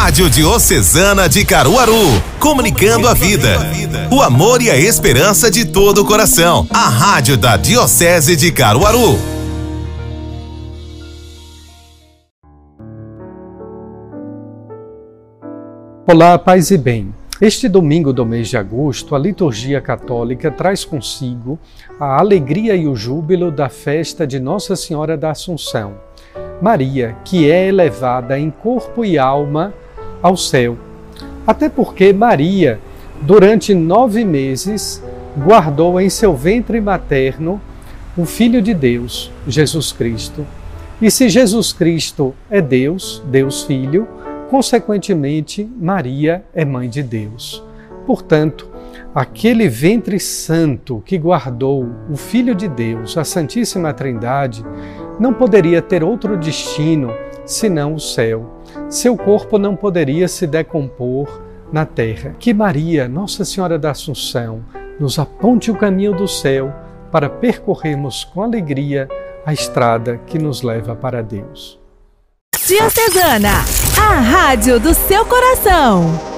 Rádio Diocesana de Caruaru, comunicando a vida, o amor e a esperança de todo o coração. A Rádio da Diocese de Caruaru. Olá, paz e bem. Este domingo do mês de agosto, a liturgia católica traz consigo a alegria e o júbilo da festa de Nossa Senhora da Assunção. Maria, que é elevada em corpo e alma ao céu. Até porque Maria, durante nove meses, guardou em seu ventre materno o Filho de Deus, Jesus Cristo. E se Jesus Cristo é Deus, Deus Filho, consequentemente, Maria é mãe de Deus. Portanto, aquele ventre santo que guardou o Filho de Deus, a Santíssima Trindade, não poderia ter outro destino senão o céu. Seu corpo não poderia se decompor na terra. Que Maria, Nossa Senhora da Assunção, nos aponte o caminho do céu para percorrermos com alegria a estrada que nos leva para Deus. Diocesana, a rádio do seu coração.